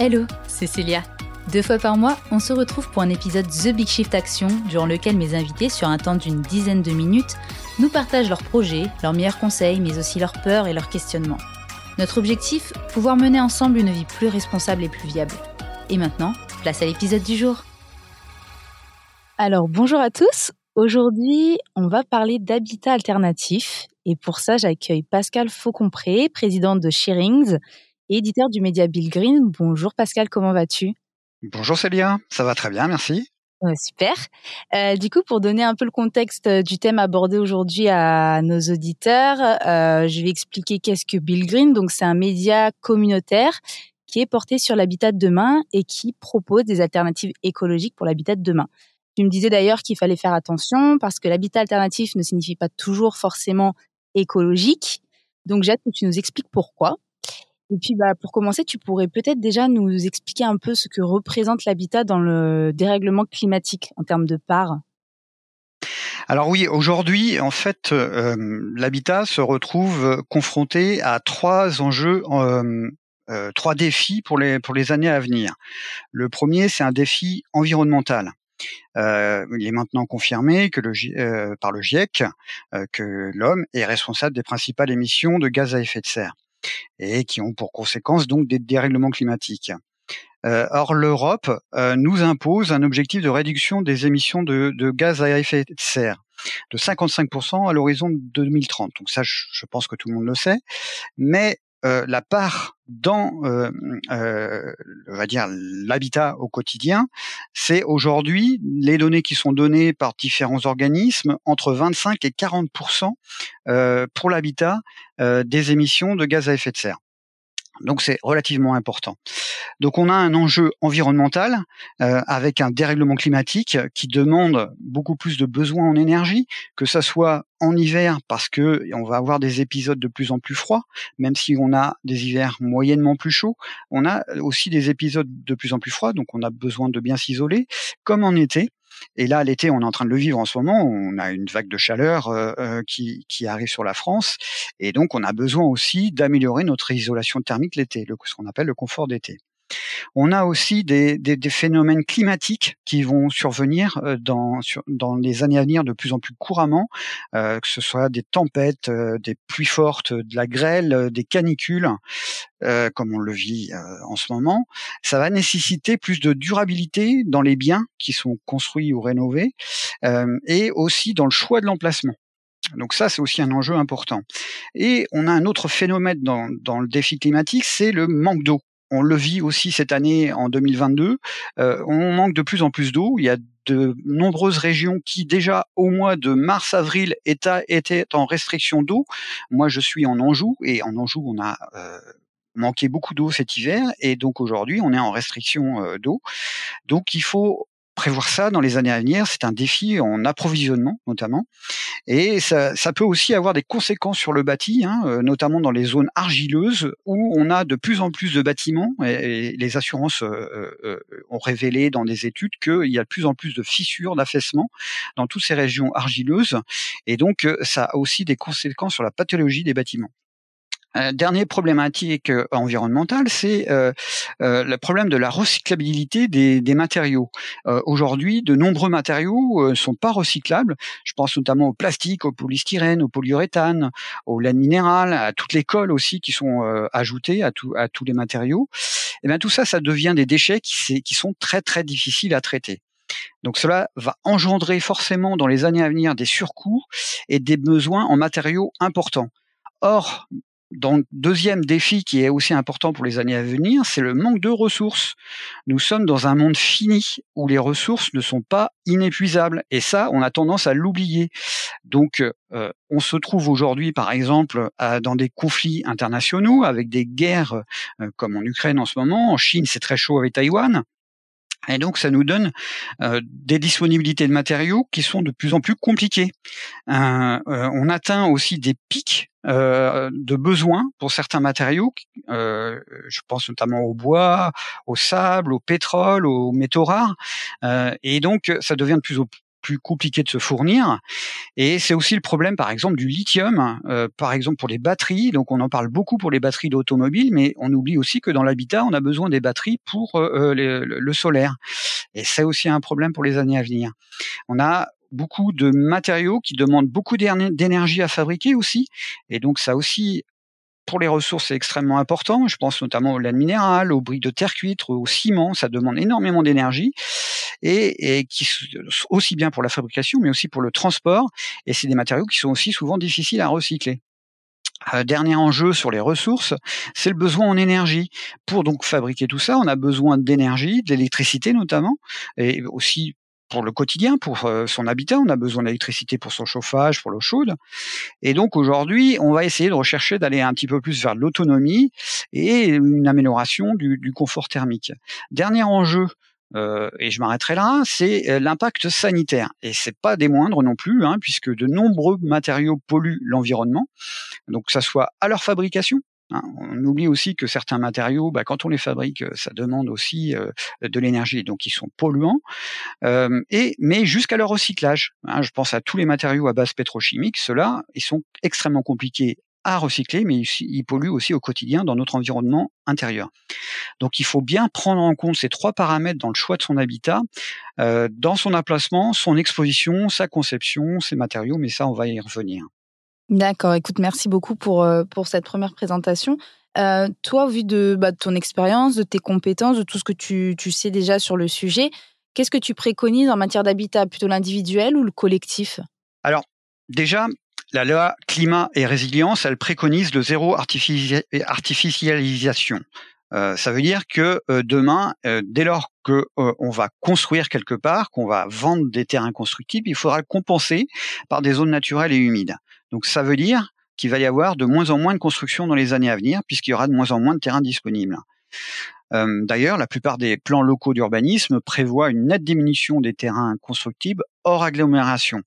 Hello, c'est Célia. Deux fois par mois, on se retrouve pour un épisode The Big Shift Action, durant lequel mes invités, sur un temps d'une dizaine de minutes, nous partagent leurs projets, leurs meilleurs conseils, mais aussi leurs peurs et leurs questionnements. Notre objectif Pouvoir mener ensemble une vie plus responsable et plus viable. Et maintenant, place à l'épisode du jour. Alors, bonjour à tous. Aujourd'hui, on va parler d'habitat alternatif. Et pour ça, j'accueille Pascal Faucompré, présidente de Shearings éditeur du média Bill Green. Bonjour Pascal, comment vas-tu? Bonjour Célia, ça va très bien, merci. super. Euh, du coup, pour donner un peu le contexte euh, du thème abordé aujourd'hui à nos auditeurs, euh, je vais expliquer qu'est-ce que Bill Green. Donc, c'est un média communautaire qui est porté sur l'habitat de demain et qui propose des alternatives écologiques pour l'habitat de demain. Tu me disais d'ailleurs qu'il fallait faire attention parce que l'habitat alternatif ne signifie pas toujours forcément écologique. Donc, j'ai hâte que tu nous expliques pourquoi? Et puis, bah, pour commencer, tu pourrais peut-être déjà nous expliquer un peu ce que représente l'habitat dans le dérèglement climatique en termes de part. Alors oui, aujourd'hui, en fait, euh, l'habitat se retrouve confronté à trois enjeux, euh, euh, trois défis pour les pour les années à venir. Le premier, c'est un défi environnemental. il est maintenant confirmé que par le GIEC que l'homme est responsable des principales émissions de gaz à effet de serre et qui ont pour conséquence donc des dérèglements climatiques. Euh, or, l'Europe euh, nous impose un objectif de réduction des émissions de, gaz à effet de serre de 55% à l'horizon 2030. Donc ça, je, je, pense que tout le monde le sait. Mais euh, la part dans, euh, euh, on va dire, l'habitat au quotidien, c'est aujourd'hui les données qui sont données par différents organismes entre 25 et 40% pour l'habitat des émissions de gaz à effet de serre. Donc c'est relativement important. Donc on a un enjeu environnemental euh, avec un dérèglement climatique qui demande beaucoup plus de besoins en énergie, que ça soit en hiver parce que on va avoir des épisodes de plus en plus froids, même si on a des hivers moyennement plus chauds, on a aussi des épisodes de plus en plus froids, donc on a besoin de bien s'isoler, comme en été. Et là, l'été, on est en train de le vivre en ce moment. On a une vague de chaleur euh, euh, qui, qui, arrive sur la France. Et donc, on a besoin aussi d'améliorer notre isolation thermique l'été, ce qu'on appelle le confort d'été. On a aussi des, phénomènes climatiques qui vont survenir euh, dans, les années à venir de plus en plus couramment, euh, que ce soit des tempêtes, euh, des pluies fortes, de la grêle, des canicules, comme on le vit en ce moment. Ça va nécessiter plus de durabilité dans les biens qui sont construits ou rénovés, et aussi dans le choix de l'emplacement. Donc ça, c'est aussi un enjeu important. Et on a un autre phénomène dans le défi climatique, c'est le manque d'eau on le vit aussi cette année en 2022. Euh, on manque de plus en plus d'eau. Il y a de nombreuses régions qui déjà au mois de mars-avril étaient, en restriction d'eau. Moi, je suis en Anjou et en Anjou, on a euh, manqué beaucoup d'eau cet hiver et donc aujourd'hui, on est en restriction euh, d'eau. Donc, il faut prévoir ça dans les années à venir, c'est un défi en approvisionnement notamment, et ça, peut aussi avoir des conséquences sur le bâti, hein, euh, notamment dans les zones argileuses où on a de plus en plus de bâtiments, et, les assurances euh, euh, ont révélé dans des études qu'il y a de plus en plus de fissures, d'affaissement dans toutes ces régions argileuses, et donc ça a aussi des conséquences sur la pathologie des bâtiments. Euh, dernière problématique euh, environnementale, c'est euh, le problème de la recyclabilité des, matériaux. Aujourd'hui, de nombreux matériaux ne sont pas recyclables. Je pense notamment au plastique, au polystyrène, au polyuréthane, au laine minérale, à toutes les colles aussi qui sont ajoutées à tous les matériaux. Et eh bien tout ça, ça devient des déchets qui, qui sont très très difficiles à traiter. Donc cela va engendrer forcément dans les années à venir des surcoûts et des besoins en matériaux importants. Or, donc, deuxième défi qui est aussi important pour les années à venir, c'est le manque de ressources. Nous sommes dans un monde fini où les ressources ne sont pas inépuisables. Et ça, on a tendance à l'oublier. Donc, euh, on se trouve aujourd'hui, par exemple, dans des conflits internationaux, avec des guerres euh, comme en Ukraine en ce moment. En Chine, c'est très chaud avec Taïwan. Et donc, ça nous donne euh, des disponibilités de matériaux qui sont de plus en plus compliquées. Euh, euh, on atteint aussi des pics de besoins pour certains matériaux. je pense notamment au bois, au sable, au pétrole, aux métaux rares. et donc, ça devient de plus en plus compliqué de se fournir. Et c'est aussi le problème, par exemple, du lithium, euh, par exemple pour les batteries. Donc on en parle beaucoup pour les batteries d'automobile, mais on oublie aussi que dans l'habitat, on a besoin des batteries pour euh, le, le solaire. Et c'est aussi un problème pour les années à venir. On a beaucoup de matériaux qui demandent beaucoup d'énergie à fabriquer aussi. Et donc ça aussi pour les ressources, c'est extrêmement important. Je pense notamment aux laine minérale, aux briques de terre cuite, au ciment. Ça demande énormément d'énergie et, qui aussi bien pour la fabrication, mais aussi pour le transport. Et c'est des matériaux qui sont aussi souvent difficiles à recycler. Euh, dernier enjeu sur les ressources, c'est le besoin en énergie. Pour donc fabriquer tout ça, on a besoin d'énergie, d'électricité notamment, et aussi pour le quotidien, pour euh, son habitat. On a besoin d'électricité pour son chauffage, pour l'eau chaude. Et donc aujourd'hui, on va essayer de rechercher d'aller un petit peu plus vers l'autonomie et une amélioration du, confort thermique. Dernier enjeu. Euh, et je m'arrêterai là, c'est euh, l'impact sanitaire. Et c'est pas des moindres non plus, hein, puisque de nombreux matériaux polluent l'environnement. Donc que ça soit à leur fabrication, Hein, on oublie aussi que certains matériaux, bah, quand on les fabrique, euh, ça demande aussi de l'énergie, donc ils sont polluants. Et mais jusqu'à leur recyclage, hein, je pense à tous les matériaux à base pétrochimique, ceux-là, ils sont extrêmement compliqués à recycler, mais ils polluent aussi au quotidien dans notre environnement intérieur. Donc il faut bien prendre en compte ces trois paramètres dans le choix de son habitat, dans son emplacement, son exposition, sa conception, ses matériaux, mais ça on va y revenir. D'accord, écoute, merci beaucoup pour, euh, pour cette première présentation. Euh, toi, au vu de, bah, de ton expérience, de tes compétences, de tout ce que tu, tu sais déjà sur le sujet, qu'est-ce que tu préconises en matière d'habitat? Plutôt l'individuel ou le collectif? Alors, déjà, la loi climat et résilience, elle préconise le zéro artificialisation. Euh, ça veut dire que euh, demain, euh, dès lors que on va construire quelque part, qu'on va vendre des terrains constructibles, il faudra le compenser par des zones naturelles et humides. Donc ça veut dire qu'il va y avoir de moins en moins de construction dans les années à venir, puisqu'il y aura de moins en moins de terrains disponibles. Euh, d'ailleurs, la plupart des plans locaux d'urbanisme prévoient une nette diminution des terrains constructibles hors agglomération,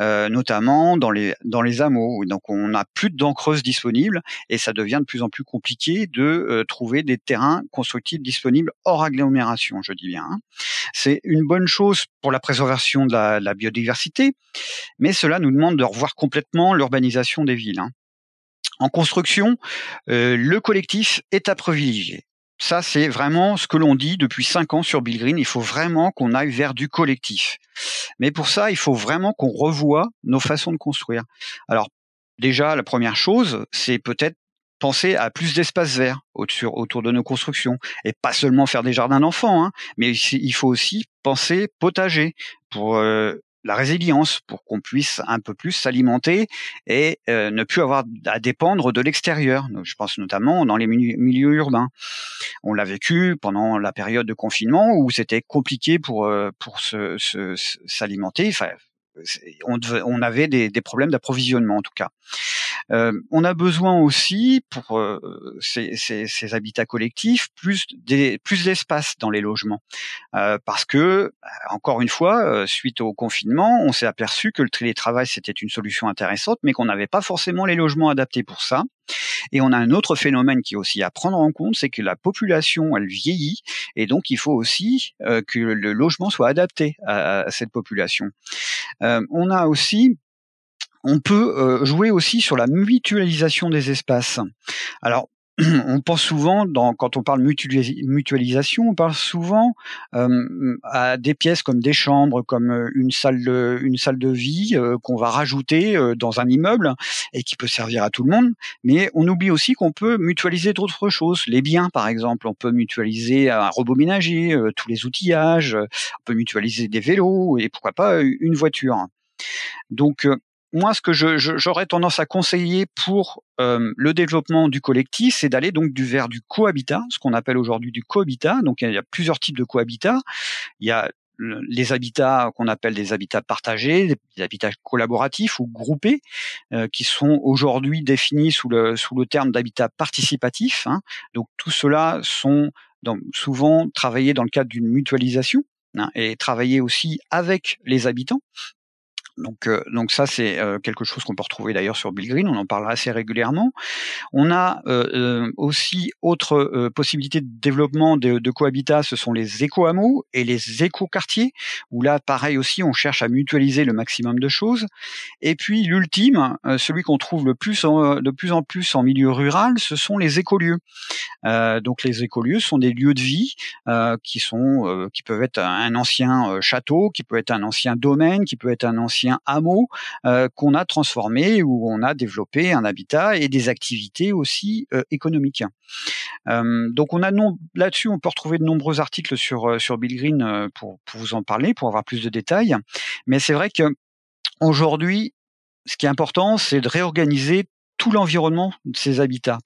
euh, notamment dans les dans les hameaux. Donc, on n'a plus de dents disponibles et ça devient de plus en plus compliqué de euh, trouver des terrains constructibles disponibles hors agglomération. Je dis bien. Hein. C'est une bonne chose pour la préservation de la, biodiversité, mais cela nous demande de revoir complètement l'urbanisation des villes. Hein. En construction, le collectif est à privilégier. Ça, c'est vraiment ce que l'on dit depuis cinq ans sur Bill Green. Il faut vraiment qu'on aille vers du collectif. Mais pour ça, il faut vraiment qu'on revoie nos façons de construire. Alors, déjà, la première chose, c'est peut-être penser à plus d'espaces verts autour de nos constructions et pas seulement faire des jardins d'enfants, hein, mais il faut aussi penser potager pour euh, la résilience pour qu'on puisse un peu plus s'alimenter et euh, ne plus avoir à dépendre de l'extérieur. Je pense notamment dans les milieux urbains. On l'a vécu pendant la période de confinement où c'était compliqué pour euh, pour s'alimenter. enfin, on, avait des, problèmes d'approvisionnement en tout cas. Euh, on a besoin aussi pour euh, ces, habitats collectifs plus des, plus d'espace dans les logements euh, parce que encore une fois suite au confinement on s'est aperçu que le télétravail c'était une solution intéressante mais qu'on n'avait pas forcément les logements adaptés pour ça et on a un autre phénomène qui est aussi à prendre en compte, c'est que la population, elle vieillit, et donc il faut aussi que le logement soit adapté à, cette population. On a aussi on peut euh, jouer aussi sur la mutualisation des espaces. Alors, on pense souvent, quand on parle mutualisation, on parle souvent euh, à des pièces comme des chambres, comme euh, une salle de, une salle de vie euh, qu'on va rajouter dans un immeuble et qui peut servir à tout le monde. Mais on oublie aussi qu'on peut mutualiser d'autres choses, les biens par exemple. On peut mutualiser un robot ménager, tous les outillages, on peut mutualiser des vélos et pourquoi pas une voiture. Donc moi, ce que j'aurais tendance à conseiller pour euh, le développement du collectif, c'est d'aller donc du vers du cohabitat, ce qu'on appelle aujourd'hui du cohabitat. Donc, il y a plusieurs types de cohabitat. Il y a les habitats qu'on appelle des habitats partagés, des habitats collaboratifs ou groupés, euh, qui sont aujourd'hui définis sous le sous le terme d'habitat participatif. Hein. Donc, tout cela sont souvent travaillés dans le cadre d'une mutualisation hein, et travaillés aussi avec les habitants Donc, euh, donc ça, c'est euh, quelque chose qu'on peut retrouver d'ailleurs sur Bill Green. On en parle assez régulièrement. On a euh, aussi autre possibilité de développement de, de, cohabitat, ce sont les éco-hameaux et les éco-quartiers, où là, pareil aussi, on cherche à mutualiser le maximum de choses. Et puis l'ultime, celui qu'on trouve le plus de plus en plus en milieu rural, ce sont les écolieux. donc les écolieux sont des lieux de vie qui sont, qui peuvent être un ancien château, qui peut être un ancien domaine, qui peut être un ancien un hameau euh, qu'on a transformé où on a développé un habitat et des activités aussi euh, économiques. Euh, donc on a là-dessus, on peut retrouver de nombreux articles sur sur Bill Green pour, pour vous en parler, pour avoir plus de détails. Mais c'est vrai que aujourd'hui, ce qui est important, c'est de réorganiser tout l'environnement de ces habitats.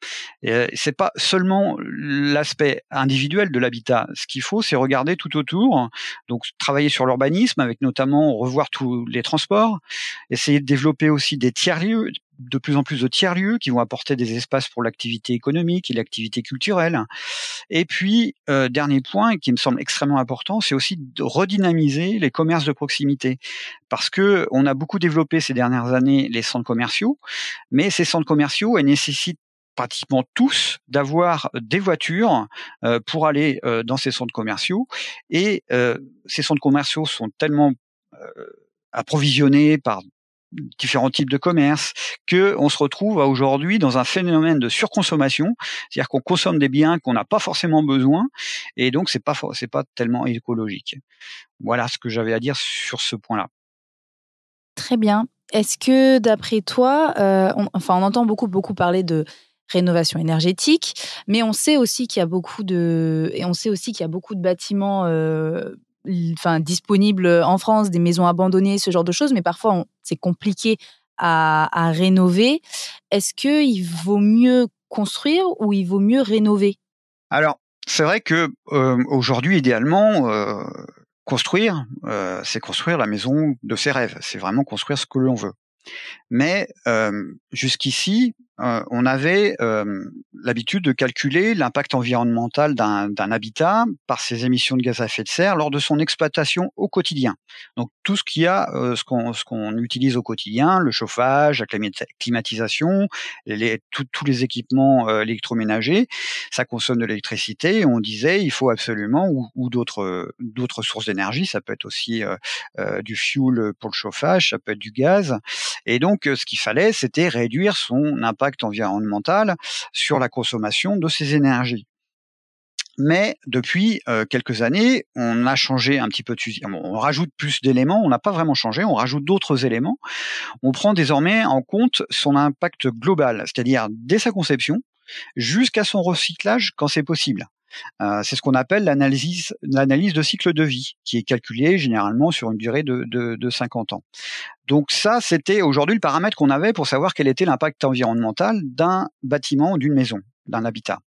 Et c'est pas seulement l'aspect individuel de l'habitat. Ce qu'il faut, c'est regarder tout autour. Donc, travailler sur l'urbanisme, avec notamment revoir tous les transports, essayer de développer aussi des tiers lieux, de plus en plus de tiers-lieux qui vont apporter des espaces pour l'activité économique et l'activité culturelle. Et puis, euh, dernier point qui me semble extrêmement important, c'est aussi de redynamiser les commerces de proximité. Parce que on a beaucoup développé ces dernières années les centres commerciaux, mais ces centres commerciaux, elles nécessitent pratiquement tous d'avoir des voitures euh, pour aller euh, dans ces centres commerciaux. Et ces centres commerciaux sont tellement approvisionnés par différents types de commerces, que on se retrouve aujourd'hui dans un phénomène de surconsommation, c'est-à-dire qu'on consomme des biens qu'on n'a pas forcément besoin, et donc c'est pas c'est pas tellement écologique. Voilà ce que j'avais à dire sur ce point-là. Très bien. Est-ce que d'après toi, euh, on, enfin on entend beaucoup beaucoup parler de rénovation énergétique, mais on sait aussi qu'il y a beaucoup de et on sait aussi qu'il y a beaucoup de bâtiments euh, enfin, disponibles en France, des maisons abandonnées, ce genre de choses, mais parfois c'est compliqué à, rénover. Est-ce qu'il vaut mieux construire ou il vaut mieux rénover? Alors, c'est vrai que euh, aujourd'hui, idéalement, euh, construire, euh, c'est construire la maison de ses rêves. C'est vraiment construire ce que l'on veut. Mais jusqu'ici, euh, on avait euh, l'habitude de calculer l'impact environnemental d'un habitat par ses émissions de gaz à effet de serre lors de son exploitation au quotidien. Donc tout ce qu'il y a, ce qu'on utilise au quotidien, le chauffage, la climatisation, tous les équipements électroménagers, ça consomme de l'électricité. On disait il faut absolument ou, ou d'autres d'autres sources d'énergie, ça peut être aussi du fuel pour le chauffage, ça peut être du gaz. Et donc, ce qu'il fallait, c'était réduire son impact environnemental sur la consommation de ces énergies. Mais depuis quelques années, on a changé un petit peu de On rajoute plus d'éléments, on n'a pas vraiment changé, on rajoute d'autres éléments. On prend désormais en compte son impact global, c'est-à-dire dès sa conception jusqu'à son recyclage quand c'est possible. Euh, c'est ce qu'on appelle l'analyse, de cycle de vie, qui est calculée généralement sur une durée de, de, de 50 ans. Donc ça, c'était aujourd'hui le paramètre qu'on avait pour savoir quel était l'impact environnemental d'un bâtiment ou d'une maison, d'un habitat.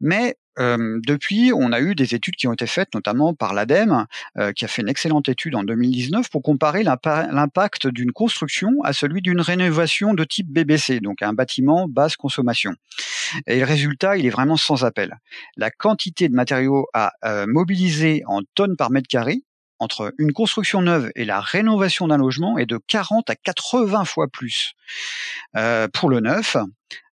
Mais euh, depuis, on a eu des études qui ont été faites, notamment par l'ADEME, euh, qui a fait une excellente étude en 2019 pour comparer l'impact d'une construction à celui d'une rénovation de type BBC, donc un bâtiment basse consommation. Et le résultat, il est vraiment sans appel. La quantité de matériaux à euh, mobiliser en tonnes par mètre carré entre une construction neuve et la rénovation d'un logement est de 40 à 80 fois plus pour le neuf.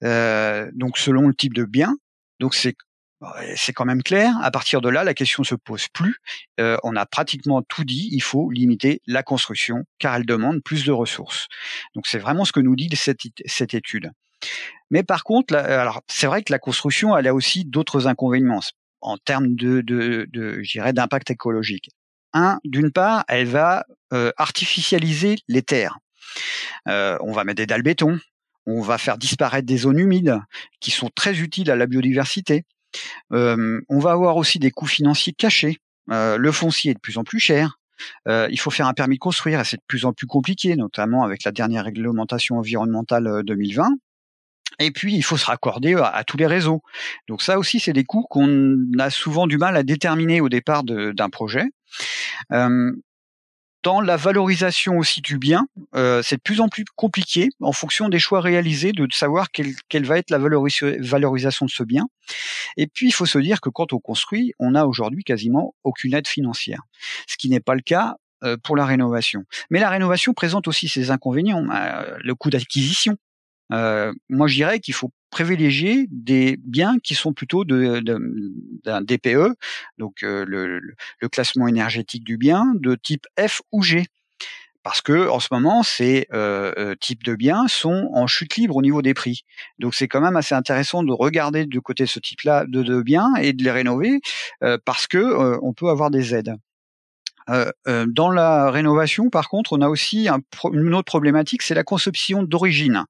donc selon le type de bien, donc c'est quand même clair. À partir de là, la question se pose plus. Euh, on a pratiquement tout dit. Il faut limiter la construction car elle demande plus de ressources. Donc c'est vraiment ce que nous dit cette, étude. Mais par contre, alors c'est vrai que la construction, a aussi d'autres inconvénients en termes de, de, d'impact écologique. Un, d'une part, elle va euh, artificialiser les terres. Euh, on va mettre des dalles béton, on va faire disparaître des zones humides qui sont très utiles à la biodiversité. Euh, on va avoir aussi des coûts financiers cachés. Euh, le foncier est de plus en plus cher. Euh, il faut faire un permis de construire et c'est de plus en plus compliqué, notamment avec la dernière réglementation environnementale 2020. Et puis, il faut se raccorder à, tous les réseaux. Donc ça aussi, c'est des coûts qu'on a souvent du mal à déterminer au départ d'un projet. Dans la valorisation aussi du bien, euh, c'est de plus en plus compliqué en fonction des choix réalisés de savoir quelle, quelle va être la valorisation de ce bien. Et puis, il faut se dire que quand on construit, on n'a aujourd'hui quasiment aucune aide financière. Ce qui n'est pas le cas pour la rénovation. Mais la rénovation présente aussi ses inconvénients. le coût d'acquisition. moi, je dirais qu'il faut privilégier des biens qui sont plutôt d'un DPE, donc le, le, classement énergétique du bien, de type F ou G parce que en ce moment, ces euh, euh, types de biens sont en chute libre au niveau des prix. Donc c'est quand même assez intéressant de regarder du côté ce type-là de, de, biens et de les rénover euh, parce que euh, on peut avoir des aides. Euh, dans la rénovation, par contre, on a aussi un, une autre problématique, c'est la conception d'origine.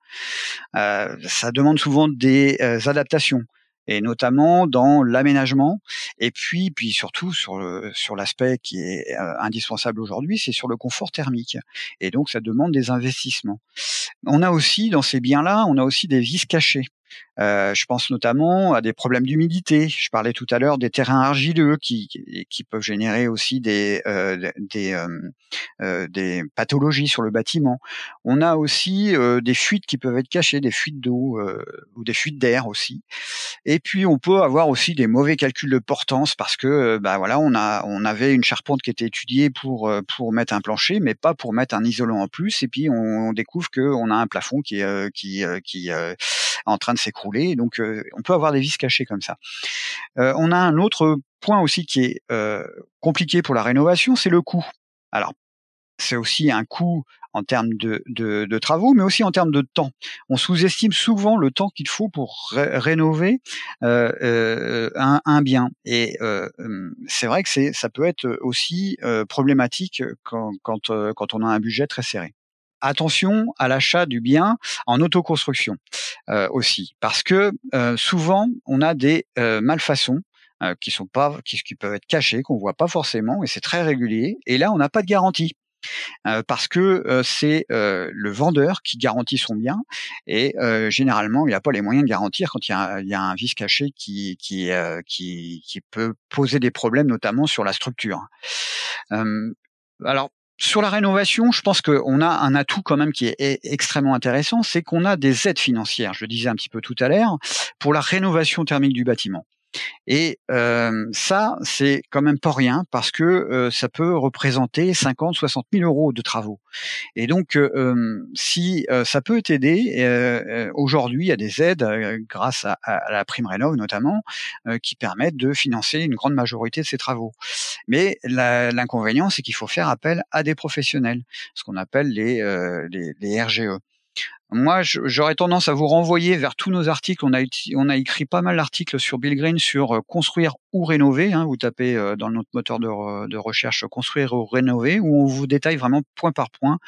ça demande souvent des adaptations et notamment dans l'aménagement et puis puis surtout sur le sur l'aspect qui est euh, indispensable aujourd'hui, c'est sur le confort thermique et donc ça demande des investissements. On a aussi dans ces biens-là, on a aussi des vis cachés. Euh, je pense notamment à des problèmes d'humidité. Je parlais tout à l'heure des terrains argileux qui, qui peuvent générer aussi des, euh, des, euh, euh des pathologies sur le bâtiment. On a aussi euh, des fuites qui peuvent être cachées, des fuites d'eau ou des fuites d'air aussi. Et puis on peut avoir aussi des mauvais calculs de portance parce que bah voilà on a on avait une charpente qui était étudiée pour pour mettre un plancher mais pas pour mettre un isolant en plus. Et puis on, on découvre qu'on a un plafond qui qui qui en train de s'écrouler. Donc, euh, on peut avoir des vis cachées comme ça. Euh, on a un autre point aussi qui est euh, compliqué pour la rénovation, c'est le coût. Alors, c'est aussi un coût en termes de, travaux, mais aussi en termes de temps. On sous-estime souvent le temps qu'il faut pour rénover un, bien. Et euh, c'est vrai que ça peut être aussi problématique quand on a un budget très serré attention à l'achat du bien en autoconstruction euh, aussi, parce que euh, souvent on a des euh, malfaçons qui sont pas, qui, peuvent être cachées, qu'on voit pas forcément, et c'est très régulier. Et là, on n'a pas de garantie. parce que c'est le vendeur qui garantit son bien et généralement il n'a pas les moyens de garantir quand il y a, il y a un vice caché qui qui, qui qui peut poser des problèmes notamment sur la structure. alors sur la rénovation, je pense qu'on a un atout quand même qui est extrêmement intéressant, c'est qu'on a des aides financières, je le disais un petit peu tout à l'heure, pour la rénovation thermique du bâtiment. Et euh, ça, c'est quand même pas rien parce que euh, ça peut représenter 50, 60 000 euros de travaux. Et donc, euh, si ça peut t'aider, aujourd'hui, il y a des aides grâce à, la prime rénov notamment qui permettent de financer une grande majorité de ces travaux. Mais l'inconvénient, c'est qu'il faut faire appel à des professionnels, ce qu'on appelle les, les, les RGE. Moi, j'aurais tendance à vous renvoyer vers tous nos articles. On a, écrit pas mal d'articles sur Bill Green sur euh, construire ou rénover. Hein. Vous tapez euh, dans notre moteur de, recherche construire ou rénover, où on vous détaille vraiment point par point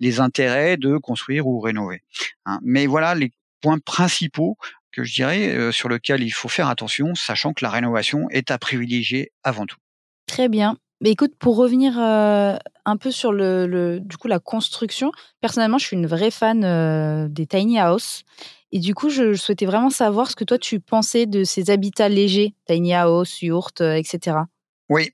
les intérêts de construire ou rénover. Hein. Mais voilà les points principaux que je dirais euh, sur lesquels il faut faire attention, sachant que la rénovation est à privilégier avant tout. Très bien. Mais écoute, pour revenir euh, un peu sur le, du coup la construction, personnellement, je suis une vraie fan euh, des tiny house. Et du coup, je, souhaitais vraiment savoir ce que toi tu pensais de ces habitats légers, tiny house, yurt, euh, etc. Oui,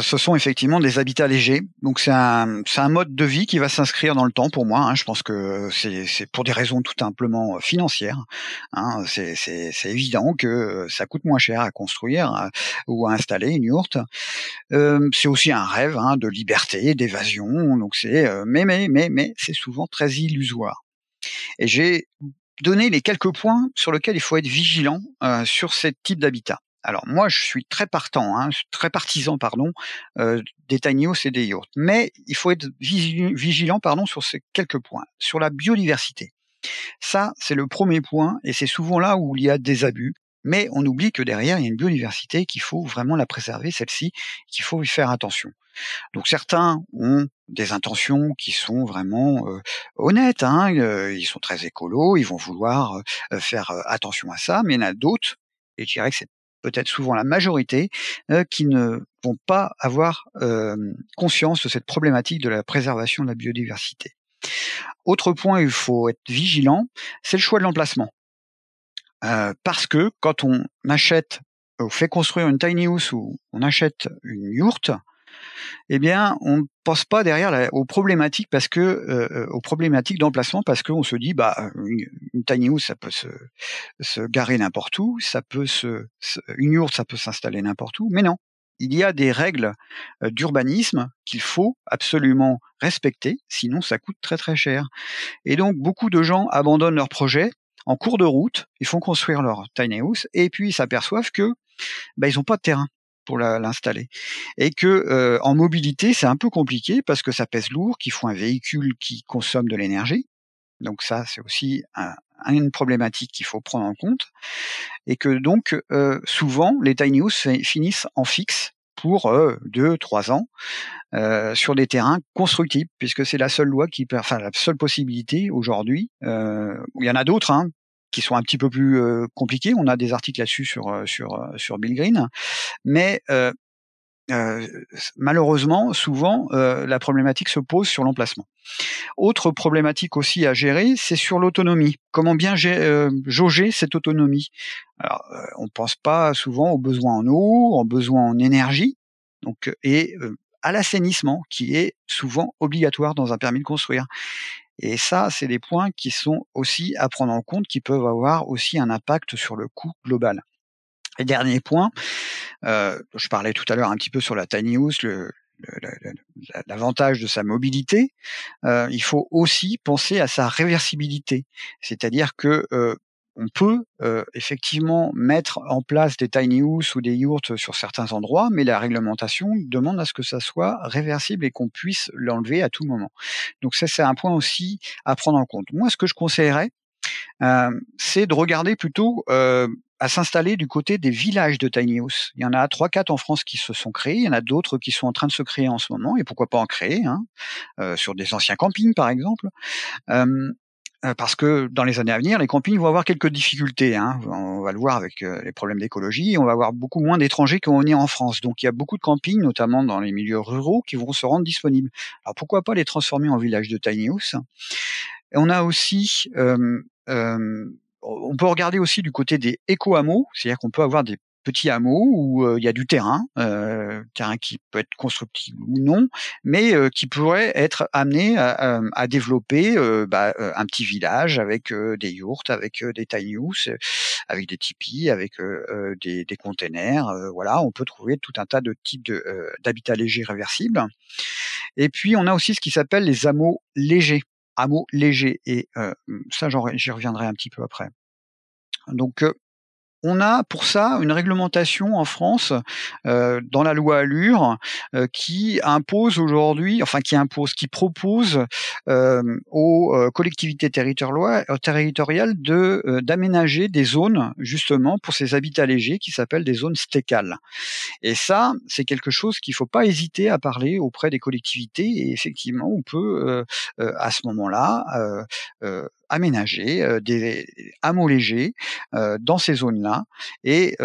ce sont effectivement des habitats légers. Donc c'est un, mode de vie qui va s'inscrire dans le temps pour moi. Hein. Je pense que c'est pour des raisons tout simplement financières. Hein. C'est évident que ça coûte moins cher à construire euh, ou à installer une yourte. Euh, c'est aussi un rêve hein, de liberté, d'évasion. Donc c'est euh, mais mais mais mais c'est souvent très illusoire. Et j'ai donné les quelques points sur lesquels il faut être vigilant euh, sur ce type d'habitat. Alors moi, je suis très partant, hein, très partisan, pardon, euh, des tiny et des yachts. Mais il faut être vigilant, pardon, sur ces quelques points. Sur la biodiversité. Ça, c'est le premier point, et c'est souvent là où il y a des abus. Mais on oublie que derrière, il y a une biodiversité qu'il faut vraiment la préserver, celle-ci, qu'il faut y faire attention. Donc certains ont des intentions qui sont vraiment euh, honnêtes, hein, euh, ils sont très écolos, ils vont vouloir euh, faire attention à ça, mais il y en a d'autres, et je dirais que c'est peut-être souvent la majorité, euh, qui ne vont pas avoir euh, conscience de cette problématique de la préservation de la biodiversité. Autre point, il faut être vigilant, c'est le choix de l'emplacement. Euh, parce que quand on achète, on fait construire une tiny house ou on achète une yourte, eh bien, on ne pense pas derrière euh, euh, aux problématiques d'emplacement parce qu'on se dit bah une, tiny house ça peut se, garer n'importe où, ça peut une yourte ça peut s'installer n'importe où, mais non. il y a des règles d'urbanisme qu'il faut absolument respecter, sinon ça coûte très très cher. Et donc beaucoup de gens abandonnent leurs projets en cours de route, ils font construire leur tiny house et puis ils s'aperçoivent que bah, ils n'ont pas de terrain pour l'installer et que en mobilité c'est un peu compliqué parce que ça pèse lourd, qu'il faut un véhicule qui consomme de l'énergie. Donc ça c'est aussi une problématique qu'il faut prendre en compte et que donc souvent les tiny houses finissent en fixe pour deux, trois ans euh, sur des terrains constructibles, puisque c'est la seule loi qui, enfin la seule possibilité aujourd'hui. Euh, il y en a d'autres hein, qui sont un petit peu plus euh, compliqués. On a des articles là-dessus sur sur sur Bill Green, mais euh, malheureusement, souvent, euh, la problématique se pose sur l'emplacement. Autre problématique aussi à gérer, c'est sur l'autonomie. Comment bien euh, jauger cette autonomie? Alors, On ne pense pas souvent aux besoins en eau, aux besoins en énergie, et à l'assainissement, qui est souvent obligatoire dans un permis de construire. Et ça, c'est des points qui sont aussi à prendre en compte, qui peuvent avoir aussi un impact sur le coût global. Et dernier point, euh, je parlais tout à l'heure un petit peu sur la tiny house, l'avantage de sa mobilité, euh, il faut aussi penser à sa réversibilité. C'est-à-dire que euh, on peut euh, effectivement mettre en place des tiny house ou des yurts sur certains endroits, mais la réglementation demande à ce que ça soit réversible et qu'on puisse l'enlever à tout moment. Donc ça, c'est un point aussi à prendre en compte. Moi, ce que je conseillerais, euh, c'est de regarder plutôt euh, à s'installer du côté des villages de tiny house. Il y en a trois, quatre en France qui se sont créés. Il y en a d'autres qui sont en train de se créer en ce moment. Et pourquoi pas en créer hein, euh, sur des anciens campings, par exemple. Euh, euh, parce que dans les années à venir, les campings vont avoir quelques difficultés. Hein. On va le voir avec les problèmes d'écologie. On va avoir beaucoup moins d'étrangers qui vont venir en France. Donc il y a beaucoup de campings, notamment dans les milieux ruraux, qui vont se rendre disponibles. Alors pourquoi pas les transformer en villages de tiny house? On a aussi euh, euh, on peut regarder aussi du côté des éco-hameaux, c'est-à-dire qu'on peut avoir des petits hameaux où euh, il y a du terrain, euh, terrain qui peut être constructible ou non, mais euh, qui pourrait être amené à, développer bah, un petit village avec des yurts, avec des tiny house, avec des tipis, avec des, des containers. voilà, on peut trouver tout un tas de types d'habitats légers réversibles. Et puis on a aussi ce qui s'appelle les hameaux légers hameau léger. Et ça, j'y reviendrai un petit peu après. Donc, on a pour ça une réglementation en France euh, dans la loi Allure euh, qui impose aujourd'hui, enfin qui impose, qui propose euh, aux collectivités territoriales de d'aménager des zones justement pour ces habitats légers qui s'appellent des zones stécales. Et ça, c'est quelque chose qu'il faut pas hésiter à parler auprès des collectivités. Et effectivement, on peut à ce moment-là aménager des hameaux légers dans ces zones-là. Et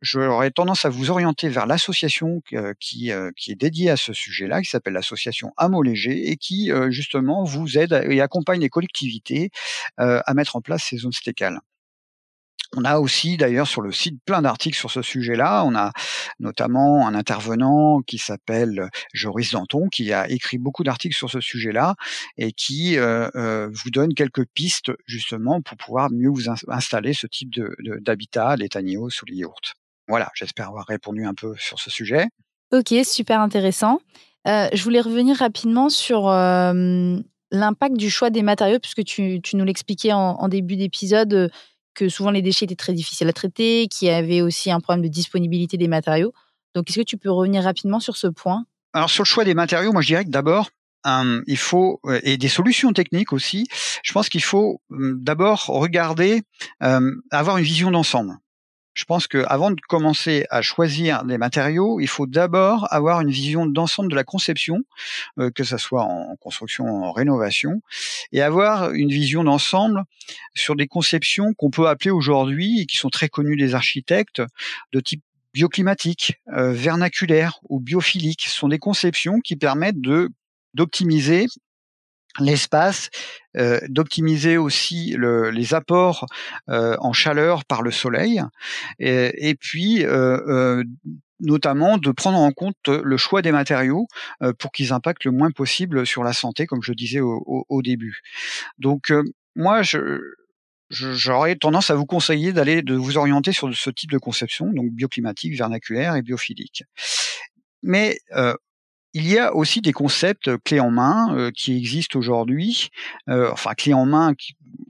j'aurais tendance à vous orienter vers l'association qui, qui est dédiée à ce sujet-là, qui s'appelle l'association Hameaux Léger, et qui justement vous aide et accompagne les collectivités à mettre en place ces zones stécales. On a aussi d'ailleurs sur le site plein d'articles sur ce sujet-là. On a notamment un intervenant qui s'appelle Joris Danton qui a écrit beaucoup d'articles sur ce sujet-là et qui euh, euh, vous donne quelques pistes justement pour pouvoir mieux vous installer ce type d'habitat, de, les tiny ou les yurts. Voilà, j'espère avoir répondu un peu sur ce sujet. Ok, super intéressant. Euh, je voulais revenir rapidement sur l'impact du choix des matériaux, puisque tu, nous l'expliquais en, début d'épisode que souvent les déchets étaient très difficiles à traiter, qu'il y avait aussi un problème de disponibilité des matériaux. Donc, est-ce que tu peux revenir rapidement sur ce point? Alors, sur le choix des matériaux, moi, je dirais que d'abord, il faut et des solutions techniques aussi. Je pense qu'il faut d'abord regarder, avoir une vision d'ensemble je pense que avant de commencer à choisir des matériaux, il faut d'abord avoir une vision d'ensemble de la conception, euh, que ce soit en construction, en rénovation, et avoir une vision d'ensemble sur des conceptions qu'on peut appeler aujourd'hui et qui sont très connues des architectes de type bioclimatique, euh, vernaculaire ou biophilique. Ce sont des conceptions qui permettent d'optimiser l'espace, euh, d'optimiser aussi le, les apports euh, en chaleur par le soleil, et, puis euh, notamment de prendre en compte le choix des matériaux pour qu'ils impactent le moins possible sur la santé, comme je disais au, début. Donc moi, j'aurais tendance à vous conseiller d'aller de vous orienter sur ce type de conception, donc bioclimatique, vernaculaire et biophilique. Mais il y a aussi des concepts clés en main euh, qui existent aujourd'hui. Euh, enfin, clés en main,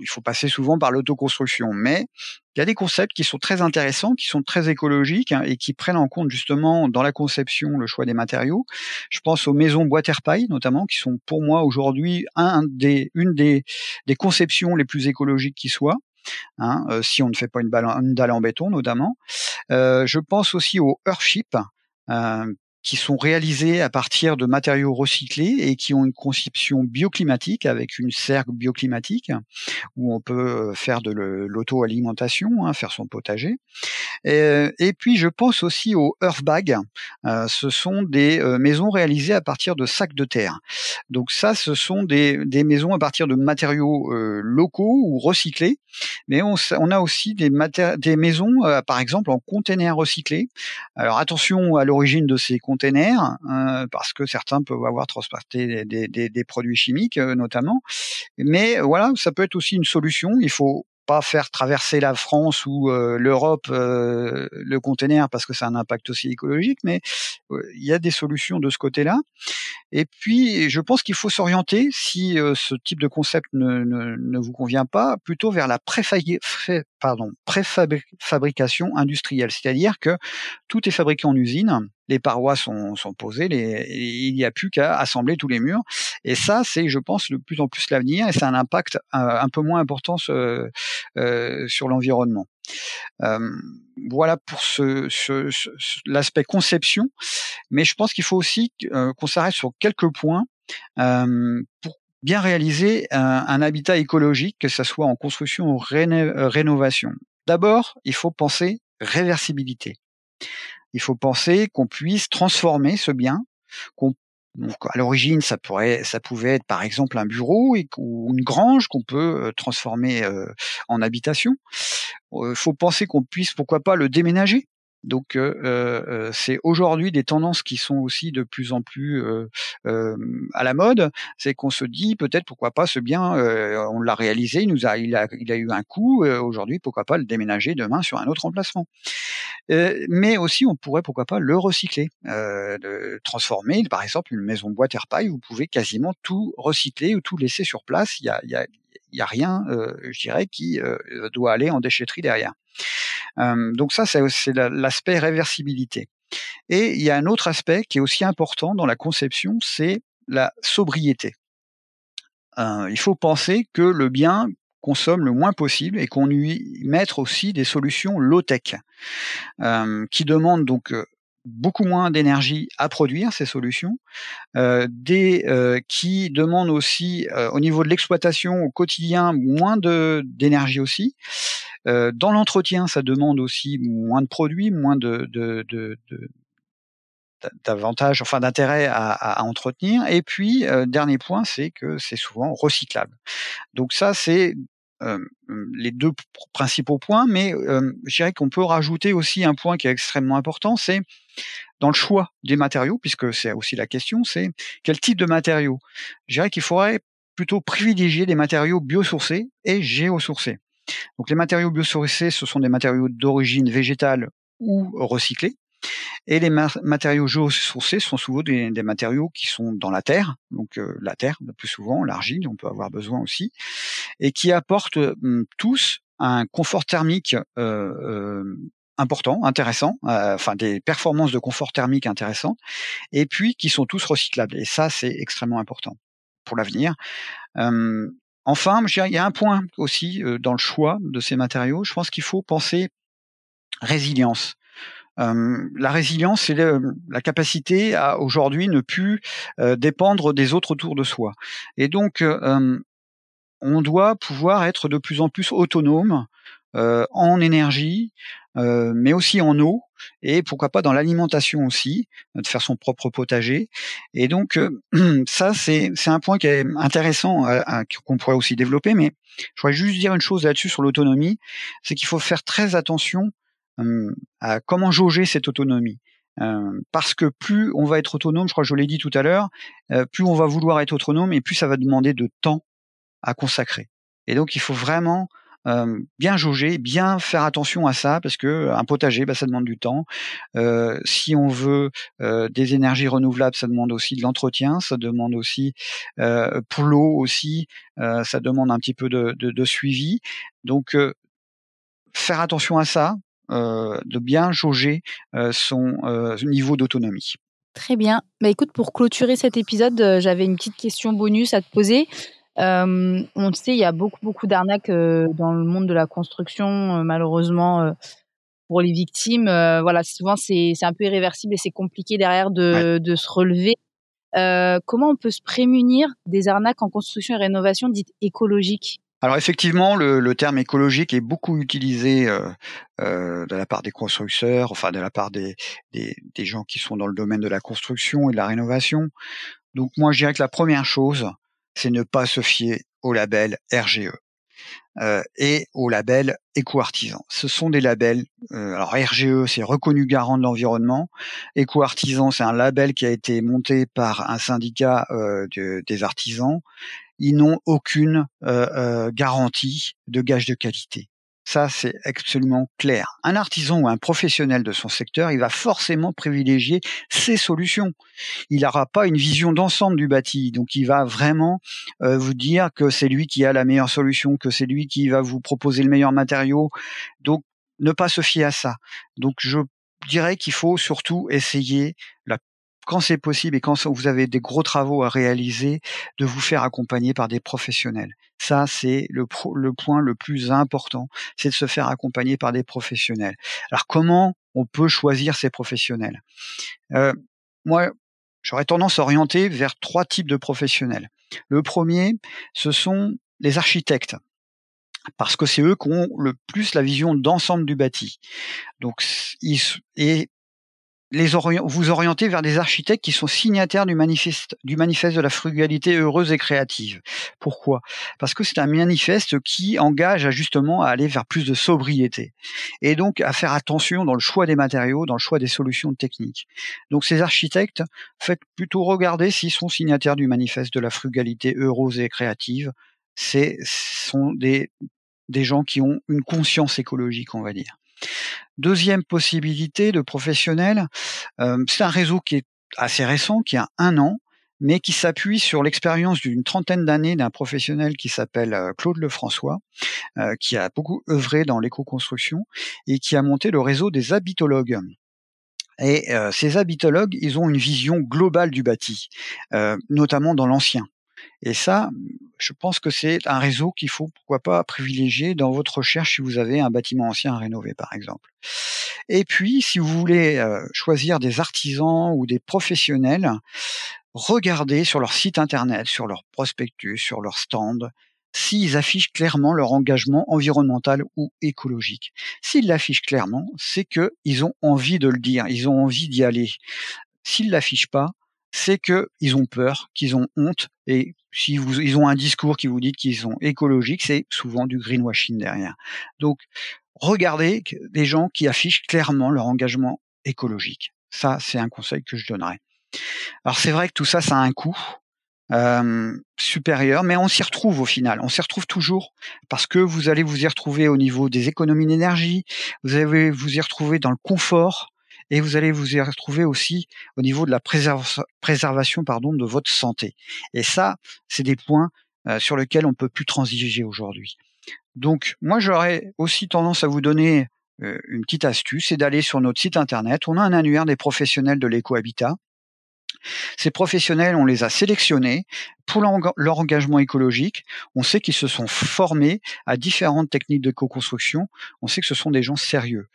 il faut passer souvent par l'autoconstruction, mais il y a des concepts qui sont très intéressants, qui sont très écologiques hein, et qui prennent en compte justement dans la conception le choix des matériaux. Je pense aux maisons bois terre paille notamment, qui sont pour moi aujourd'hui un des, une des, des conceptions les plus écologiques qui soient. Hein, euh, si on ne fait pas une, une dalle en béton notamment. Euh, je pense aussi aux Earthship, euh, qui sont réalisés à partir de matériaux recyclés et qui ont une conception bioclimatique avec une serre bioclimatique où on peut faire de l'auto-alimentation, hein, faire son potager. Et, et, puis je pense aussi aux Earthbag. Euh, ce sont des euh, maisons réalisées à partir de sacs de terre. Donc ça, ce sont des, maisons à partir de matériaux euh, locaux ou recyclés. Mais on, a aussi des, maisons, euh, par exemple, en containers recyclés. Alors attention à l'origine de ces euh, parce que certains peuvent avoir transporté des, produits chimiques euh, notamment. Mais voilà, ça peut être aussi une solution. Il faut pas faire traverser la France ou euh, l'Europe le conteneur parce que ça a un impact aussi écologique, mais il y a des solutions de ce côté-là. Et puis, je pense qu'il faut s'orienter, si ce type de concept ne, vous convient pas, plutôt vers la pardon, préfabrication industrielle, c'est-à-dire que tout est fabriqué en usine, les parois sont, posées, il n'y a plus qu'à assembler tous les murs. Et ça, c'est, je pense, de plus en plus l'avenir, et c'est un impact euh, un peu moins important euh, sur l'environnement. Euh, voilà pour ce, l'aspect conception, mais je pense qu'il faut aussi qu'on s'arrête sur quelques points bien réaliser un, un, habitat écologique, que ce soit en construction ou rénovation. D'abord, il faut penser réversibilité. Il faut penser qu'on puisse transformer ce bien, qu'on à l'origine, ça pourrait, ça pouvait être par exemple un bureau ou une grange qu'on peut euh, transformer euh, en habitation. Il euh, faut penser qu'on puisse, pourquoi pas, le déménager donc euh, euh, c'est aujourd'hui des tendances qui sont aussi de plus en plus euh, à la mode. C'est qu'on se dit peut-être pourquoi pas ce bien, on l'a réalisé, il nous a, il a, il a eu un coût. aujourd'hui, pourquoi pas le déménager demain sur un autre emplacement. mais aussi, on pourrait pourquoi pas le recycler, le transformer. Par exemple, une maison bois terre paille, vous pouvez quasiment tout recycler ou tout laisser sur place. Il y a, y a, il y a rien, je dirais, qui doit aller en déchetterie derrière. Euh, donc ça, c'est l'aspect réversibilité. Et il y a un autre aspect qui est aussi important dans la conception, c'est la sobriété. Euh, il faut penser que le bien consomme le moins possible et qu'on lui mette aussi des solutions low-tech euh, qui demandent donc beaucoup moins d'énergie à produire ces solutions, des qui demandent aussi au niveau de l'exploitation au quotidien moins d'énergie aussi. Dans l'entretien, ça demande aussi moins de produits, moins de, de, de, de d'avantages, enfin d'intérêt à, à, entretenir. Et puis, dernier point, c'est que c'est souvent recyclable. Donc ça, c'est euh, les deux principaux points, mais euh, je dirais qu'on peut rajouter aussi un point qui est extrêmement important, c'est dans le choix des matériaux, puisque c'est aussi la question, c'est quel type de matériaux. Je dirais qu'il faudrait plutôt privilégier des matériaux biosourcés et géosourcés. Donc les matériaux biosourcés, ce sont des matériaux d'origine végétale ou recyclés. Et les matériaux géosourcés sont souvent des, matériaux qui sont dans la terre, donc euh, la terre le plus souvent, l'argile, on peut avoir besoin aussi, et qui apportent hum, tous un confort thermique euh, euh, important, intéressant, enfin des performances de confort thermique intéressantes, et puis qui sont tous recyclables. Et ça, c'est extrêmement important pour l'avenir. Hum, enfin, il y a un point aussi dans le choix de ces matériaux. Je pense qu'il faut penser résilience. Euh, la résilience, c'est la capacité à aujourd'hui ne plus euh, dépendre des autres autour de soi. Et donc, euh, on doit pouvoir être de plus en plus autonome en énergie, mais aussi en eau, et pourquoi pas dans l'alimentation aussi, de faire son propre potager. Et donc, ça, c'est un point qui est intéressant, qu'on pourrait aussi développer, mais je voudrais juste dire une chose là-dessus sur l'autonomie, c'est qu'il faut faire très attention euh, à comment jauger cette autonomie. Euh, parce que plus on va être autonome, je crois que je l'ai dit tout à l'heure, euh, plus on va vouloir être autonome et plus ça va demander de temps à consacrer. Et donc il faut vraiment bien jauger, bien faire attention à ça, parce que un potager, bah, ça demande du temps. Si on veut des énergies renouvelables, ça demande aussi de l'entretien, ça demande aussi pour l'eau aussi, ça demande un petit peu de suivi. Donc faire attention à ça, de bien jauger son niveau d'autonomie. Très bien. Bah, écoute, pour clôturer cet épisode, j'avais une petite question bonus à te poser. Euh, on sait, il y a beaucoup, beaucoup d'arnaques euh, dans le monde de la construction, euh, malheureusement, pour les victimes. voilà, souvent, c'est un peu irréversible et c'est compliqué derrière de, de se relever. comment on peut se prémunir des arnaques en construction et rénovation dites écologiques? Alors effectivement, le, le, terme écologique est beaucoup utilisé euh, euh, de la part des constructeurs, enfin de la part des, des, des, gens qui sont dans le domaine de la construction et de la rénovation. Donc moi, je dirais que la première chose, c'est ne pas se fier au label RGE. Euh, et au label éco-artisan. Ce sont des labels, euh, alors RGE c'est reconnu garant de l'environnement, éco-artisan c'est un label qui a été monté par un syndicat euh, des artisans, ils n'ont aucune garantie de gage de qualité. Ça, c'est absolument clair. Un artisan ou un professionnel de son secteur, il va forcément privilégier ses solutions. Il n'aura pas une vision d'ensemble du bâti. Donc, il va vraiment euh, vous dire que c'est lui qui a la meilleure solution, que c'est lui qui va vous proposer le meilleur matériau. Donc, ne pas se fier à ça. Donc, je dirais qu'il faut surtout essayer la quand c'est possible et quand vous avez des gros travaux à réaliser, de vous faire accompagner par des professionnels. Ça, c'est le, le point le plus important, c'est de se faire accompagner par des professionnels. Alors comment on peut choisir ces professionnels? Euh, Moi, j'aurais tendance à orienter vers trois types de professionnels. Le premier, ce sont les architectes parce que c'est eux qui ont le plus la vision d'ensemble du bâti. Donc, ils, et les vous orienter vers des architectes qui sont signataires du manifeste, de la frugalité heureuse et créative. Pourquoi? Parce que c'est un manifeste qui engage justement à aller vers plus de sobriété et donc à faire attention dans le choix des matériaux, dans le choix des solutions techniques. Donc ces architectes, faites plutôt regarder s'ils sont signataires du manifeste de la frugalité heureuse et créative. C'est sont des gens qui ont une conscience écologique, on va dire. Deuxième possibilité de professionnel, euh, c'est un réseau qui est assez récent, qui a un an, mais qui s'appuie sur l'expérience d'une trentaine d'années d'un professionnel qui s'appelle euh, Claude Lefrançois, euh, qui a beaucoup œuvré dans l'éco-construction et qui a monté le réseau des habitologues. Et ces habitologues, ils ont une vision globale du bâti, notamment dans l'ancien. Et ça, je pense que c'est un réseau qu'il faut pourquoi pas privilégier dans votre recherche si vous avez un bâtiment ancien à rénover par exemple. Et puis si vous voulez euh, choisir des artisans ou des professionnels, regardez sur leur site internet, sur leur prospectus, sur leur stand, s'ils affichent clairement leur engagement environnemental ou écologique. S'ils l'affichent clairement, c'est qu'ils ont envie de le dire, ils ont envie d'y aller. S'ils l'affichent pas, c'est qu'ils ont peur, qu'ils ont honte, et si vous, ils ont un discours qui vous dit qu'ils sont écologiques, c'est souvent du greenwashing derrière. Donc, regardez des gens qui affichent clairement leur engagement écologique. Ça, c'est un conseil que je donnerais. Alors, c'est vrai que tout ça, ça a un coût. Euh, supérieur, mais on s'y retrouve au final. On s'y retrouve toujours parce que vous allez vous y retrouver au niveau des économies d'énergie, vous allez vous y retrouver dans le confort, et vous allez vous y retrouver aussi au niveau de la préservation pardon, de votre santé. Et ça, c'est des points euh, sur lesquels on peut plus transiger aujourd'hui. Donc, moi, j'aurais aussi tendance à vous donner euh, une petite astuce, c'est d'aller sur notre site internet. On a un annuaire des professionnels de l'écohabitat. Ces professionnels, on les a sélectionnés pour leur engagement écologique. On sait qu'ils se sont formés à différentes techniques de co-construction. On sait que ce sont des gens sérieux.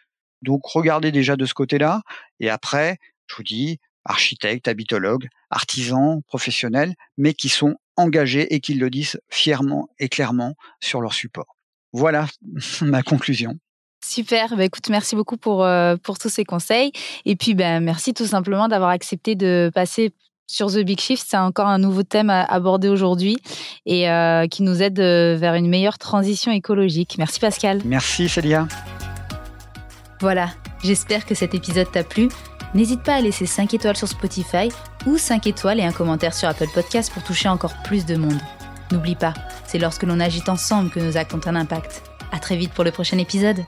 Donc regardez déjà de ce côté-là, et après, je vous dis, architectes, habitologues, artisans, professionnels, mais qui sont engagés et qui le disent fièrement et clairement sur leur support. Voilà ma conclusion. Super, bah écoute, merci beaucoup pour, euh, pour tous ces conseils. Et puis, ben, merci tout simplement d'avoir accepté de passer sur The Big Shift. C'est encore un nouveau thème à aborder aujourd'hui et euh, qui nous aide euh, vers une meilleure transition écologique. Merci Pascal. Merci Célia. Voilà, j'espère que cet épisode t'a plu. N'hésite pas à laisser 5 étoiles sur Spotify ou 5 étoiles et un commentaire sur Apple Podcast pour toucher encore plus de monde. N'oublie pas, c'est lorsque l'on agit ensemble que nos actes ont un impact. À très vite pour le prochain épisode.